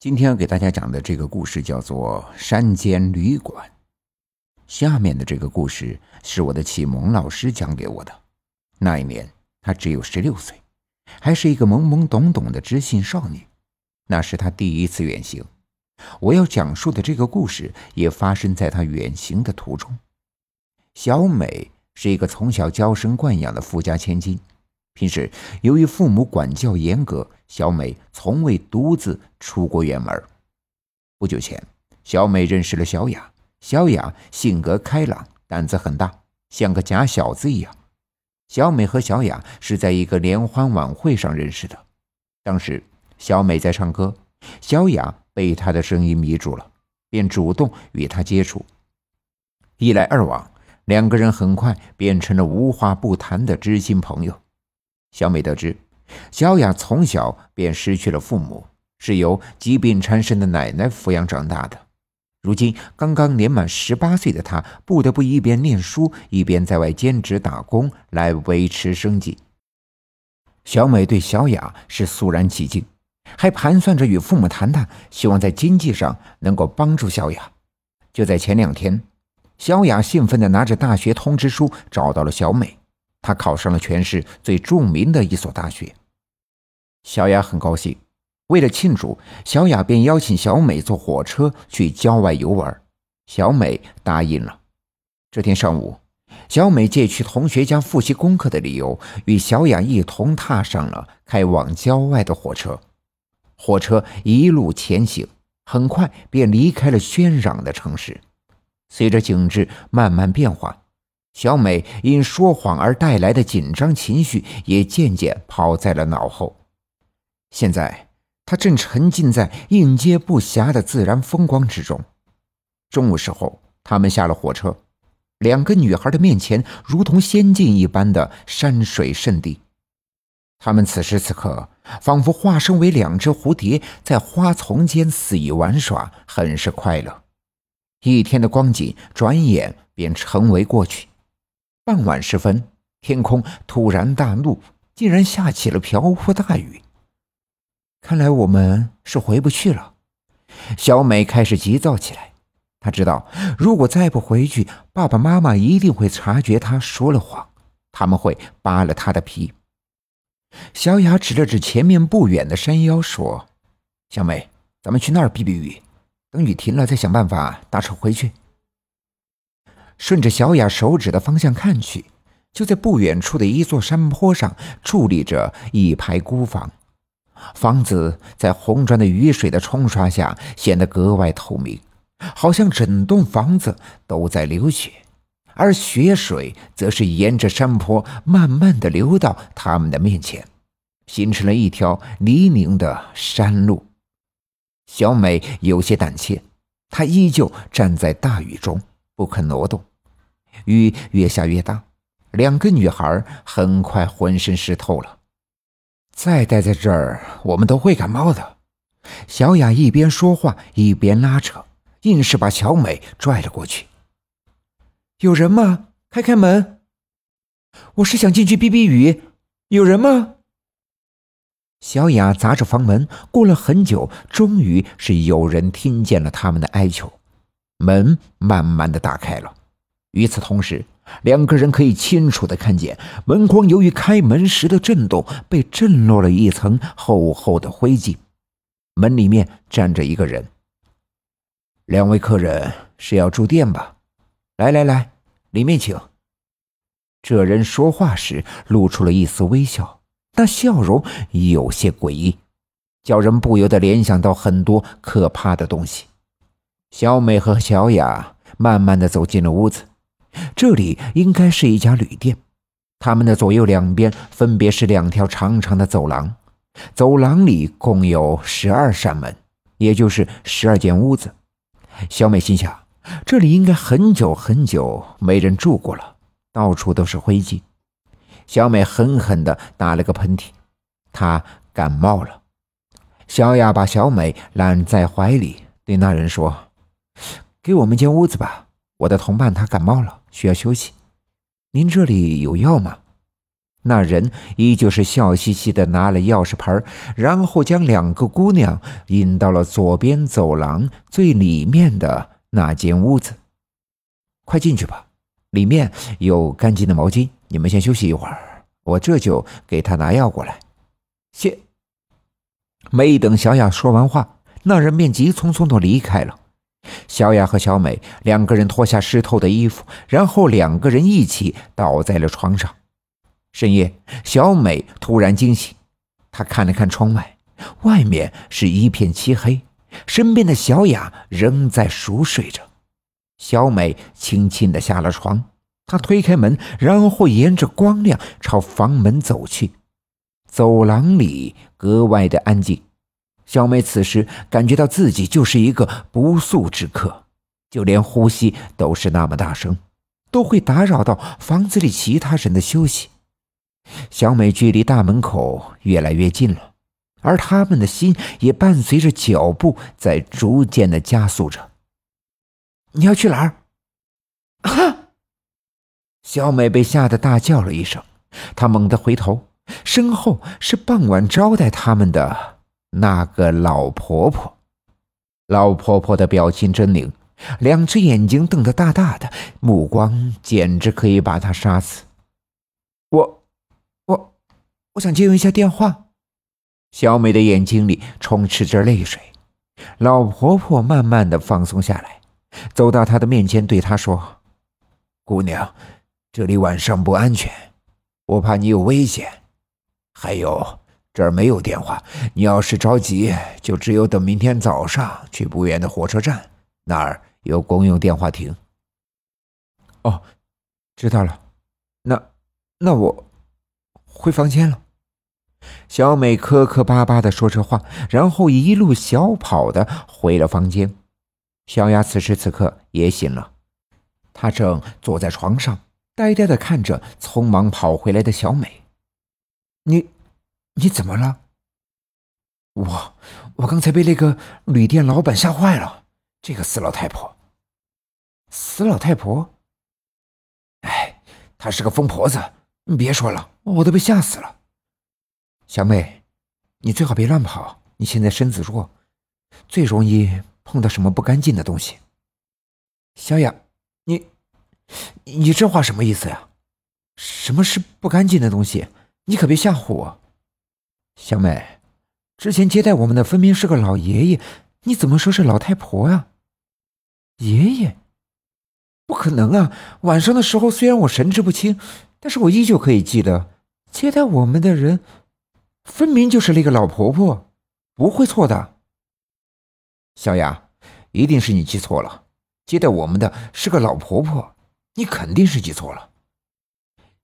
今天要给大家讲的这个故事叫做《山间旅馆》。下面的这个故事是我的启蒙老师讲给我的。那一年，他只有十六岁，还是一个懵懵懂懂的知性少女。那是他第一次远行。我要讲述的这个故事也发生在他远行的途中。小美是一个从小娇生惯养的富家千金。平时由于父母管教严格，小美从未独自出过远门。不久前，小美认识了小雅。小雅性格开朗，胆子很大，像个假小子一样。小美和小雅是在一个联欢晚会上认识的。当时，小美在唱歌，小雅被她的声音迷住了，便主动与她接触。一来二往，两个人很快变成了无话不谈的知心朋友。小美得知，小雅从小便失去了父母，是由疾病缠身的奶奶抚养长大的。如今刚刚年满十八岁的她，不得不一边念书，一边在外兼职打工来维持生计。小美对小雅是肃然起敬，还盘算着与父母谈谈，希望在经济上能够帮助小雅。就在前两天，小雅兴奋地拿着大学通知书找到了小美。他考上了全市最著名的一所大学，小雅很高兴。为了庆祝，小雅便邀请小美坐火车去郊外游玩。小美答应了。这天上午，小美借去同学家复习功课的理由，与小雅一同踏上了开往郊外的火车。火车一路前行，很快便离开了喧嚷的城市。随着景致慢慢变化。小美因说谎而带来的紧张情绪也渐渐抛在了脑后。现在，她正沉浸在应接不暇的自然风光之中。中午时候，他们下了火车，两个女孩的面前如同仙境一般的山水圣地。他们此时此刻仿佛化身为两只蝴蝶，在花丛间肆意玩耍，很是快乐。一天的光景转眼便成为过去。傍晚时分，天空突然大怒，竟然下起了瓢泼大雨。看来我们是回不去了。小美开始急躁起来。她知道，如果再不回去，爸爸妈妈一定会察觉她说了谎，他们会扒了她的皮。小雅指了指前面不远的山腰，说：“小美，咱们去那儿避避雨，等雨停了再想办法搭车回去。”顺着小雅手指的方向看去，就在不远处的一座山坡上矗立着一排孤房，房子在红砖的雨水的冲刷下显得格外透明，好像整栋房子都在流血，而血水则是沿着山坡慢慢的流到他们的面前，形成了一条泥泞的山路。小美有些胆怯，她依旧站在大雨中不肯挪动。雨越下越大，两个女孩很快浑身湿透了。再待在这儿，我们都会感冒的。小雅一边说话一边拉扯，硬是把小美拽了过去。有人吗？开开门！我是想进去避避雨。有人吗？小雅砸着房门，过了很久，终于是有人听见了他们的哀求。门慢慢的打开了。与此同时，两个人可以清楚的看见门框由于开门时的震动被震落了一层厚厚的灰烬。门里面站着一个人。两位客人是要住店吧？来来来，里面请。这人说话时露出了一丝微笑，那笑容有些诡异，叫人不由得联想到很多可怕的东西。小美和小雅慢慢的走进了屋子。这里应该是一家旅店，他们的左右两边分别是两条长长的走廊，走廊里共有十二扇门，也就是十二间屋子。小美心想，这里应该很久很久没人住过了，到处都是灰烬。小美狠狠地打了个喷嚏，她感冒了。小雅把小美揽在怀里，对那人说：“给我们间屋子吧。”我的同伴他感冒了，需要休息。您这里有药吗？那人依旧是笑嘻嘻的拿了钥匙牌，然后将两个姑娘引到了左边走廊最里面的那间屋子。快进去吧，里面有干净的毛巾。你们先休息一会儿，我这就给他拿药过来。谢。没等小雅说完话，那人便急匆匆的离开了。小雅和小美两个人脱下湿透的衣服，然后两个人一起倒在了床上。深夜，小美突然惊醒，她看了看窗外，外面是一片漆黑，身边的小雅仍在熟睡着。小美轻轻的下了床，她推开门，然后沿着光亮朝房门走去。走廊里格外的安静，小美此时感觉到自己就是一个不速之客，就连呼吸都是那么大声，都会打扰到房子里其他人的休息。小美距离大门口越来越近了，而他们的心也伴随着脚步在逐渐的加速着。你要去哪儿？啊！小美被吓得大叫了一声，她猛地回头。身后是傍晚招待他们的那个老婆婆，老婆婆的表情狰狞，两只眼睛瞪得大大的，目光简直可以把她杀死。我，我，我想借用一下电话。小美的眼睛里充斥着泪水。老婆婆慢慢的放松下来，走到她的面前，对她说：“姑娘，这里晚上不安全，我怕你有危险。”还有这儿没有电话，你要是着急，就只有等明天早上去不远的火车站，那儿有公用电话亭。哦，知道了，那那我回房间了。小美磕磕巴巴的说着话，然后一路小跑的回了房间。小雅此时此刻也醒了，她正坐在床上，呆呆的看着匆忙跑回来的小美。你，你怎么了？我，我刚才被那个旅店老板吓坏了。这个死老太婆，死老太婆。哎，她是个疯婆子。你别说了，我都被吓死了。小妹，你最好别乱跑。你现在身子弱，最容易碰到什么不干净的东西。小雅，你，你这话什么意思呀？什么是不干净的东西？你可别吓唬我，小美。之前接待我们的分明是个老爷爷，你怎么说是老太婆啊？爷爷？不可能啊！晚上的时候虽然我神志不清，但是我依旧可以记得，接待我们的人分明就是那个老婆婆，不会错的。小雅，一定是你记错了，接待我们的是个老婆婆，你肯定是记错了。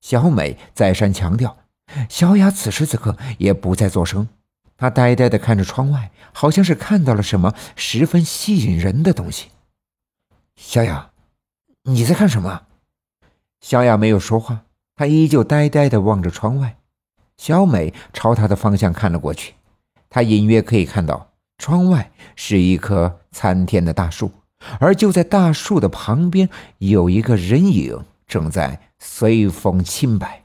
小美再三强调。小雅此时此刻也不再作声，她呆呆的看着窗外，好像是看到了什么十分吸引人的东西。小雅，你在看什么？小雅没有说话，她依旧呆呆的望着窗外。小美朝她的方向看了过去，她隐约可以看到窗外是一棵参天的大树，而就在大树的旁边有一个人影正在随风轻摆。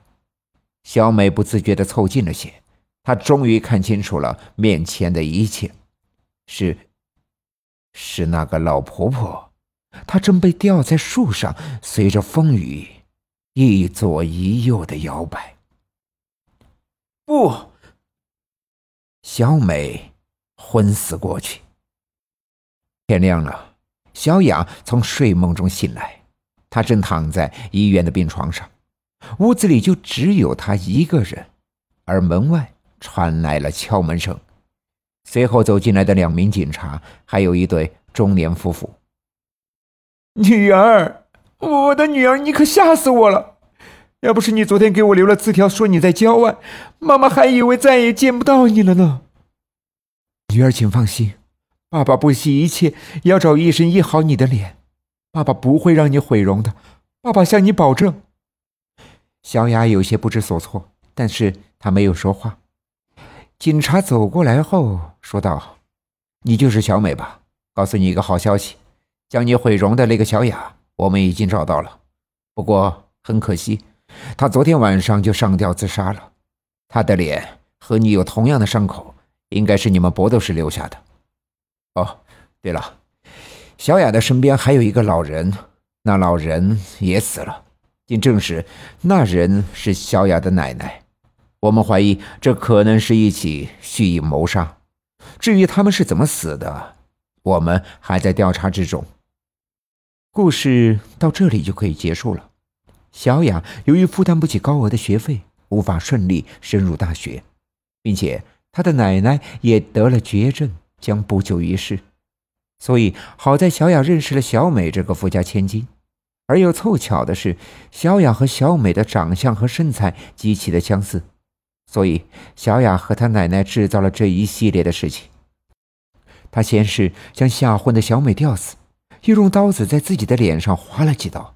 小美不自觉地凑近了些，她终于看清楚了面前的一切，是，是那个老婆婆，她正被吊在树上，随着风雨一左一右的摇摆。不，小美昏死过去。天亮了，小雅从睡梦中醒来，她正躺在医院的病床上。屋子里就只有他一个人，而门外传来了敲门声，随后走进来的两名警察，还有一对中年夫妇。女儿，我的女儿，你可吓死我了！要不是你昨天给我留了字条，说你在郊外，妈妈还以为再也见不到你了呢。女儿，请放心，爸爸不惜一切要找医生医好你的脸，爸爸不会让你毁容的，爸爸向你保证。小雅有些不知所措，但是她没有说话。警察走过来后说道：“你就是小美吧？告诉你一个好消息，将你毁容的那个小雅，我们已经找到了。不过很可惜，他昨天晚上就上吊自杀了。他的脸和你有同样的伤口，应该是你们搏斗时留下的。哦，对了，小雅的身边还有一个老人，那老人也死了。经证实，那人是小雅的奶奶。我们怀疑这可能是一起蓄意谋杀。至于他们是怎么死的，我们还在调查之中。故事到这里就可以结束了。小雅由于负担不起高额的学费，无法顺利升入大学，并且她的奶奶也得了绝症，将不久于世。所以好在小雅认识了小美这个富家千金。而又凑巧的是，小雅和小美的长相和身材极其的相似，所以小雅和她奶奶制造了这一系列的事情。她先是将吓昏的小美吊死，又用刀子在自己的脸上划了几刀，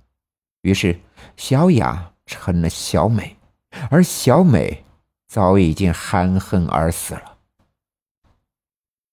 于是小雅成了小美，而小美早已经含恨而死了。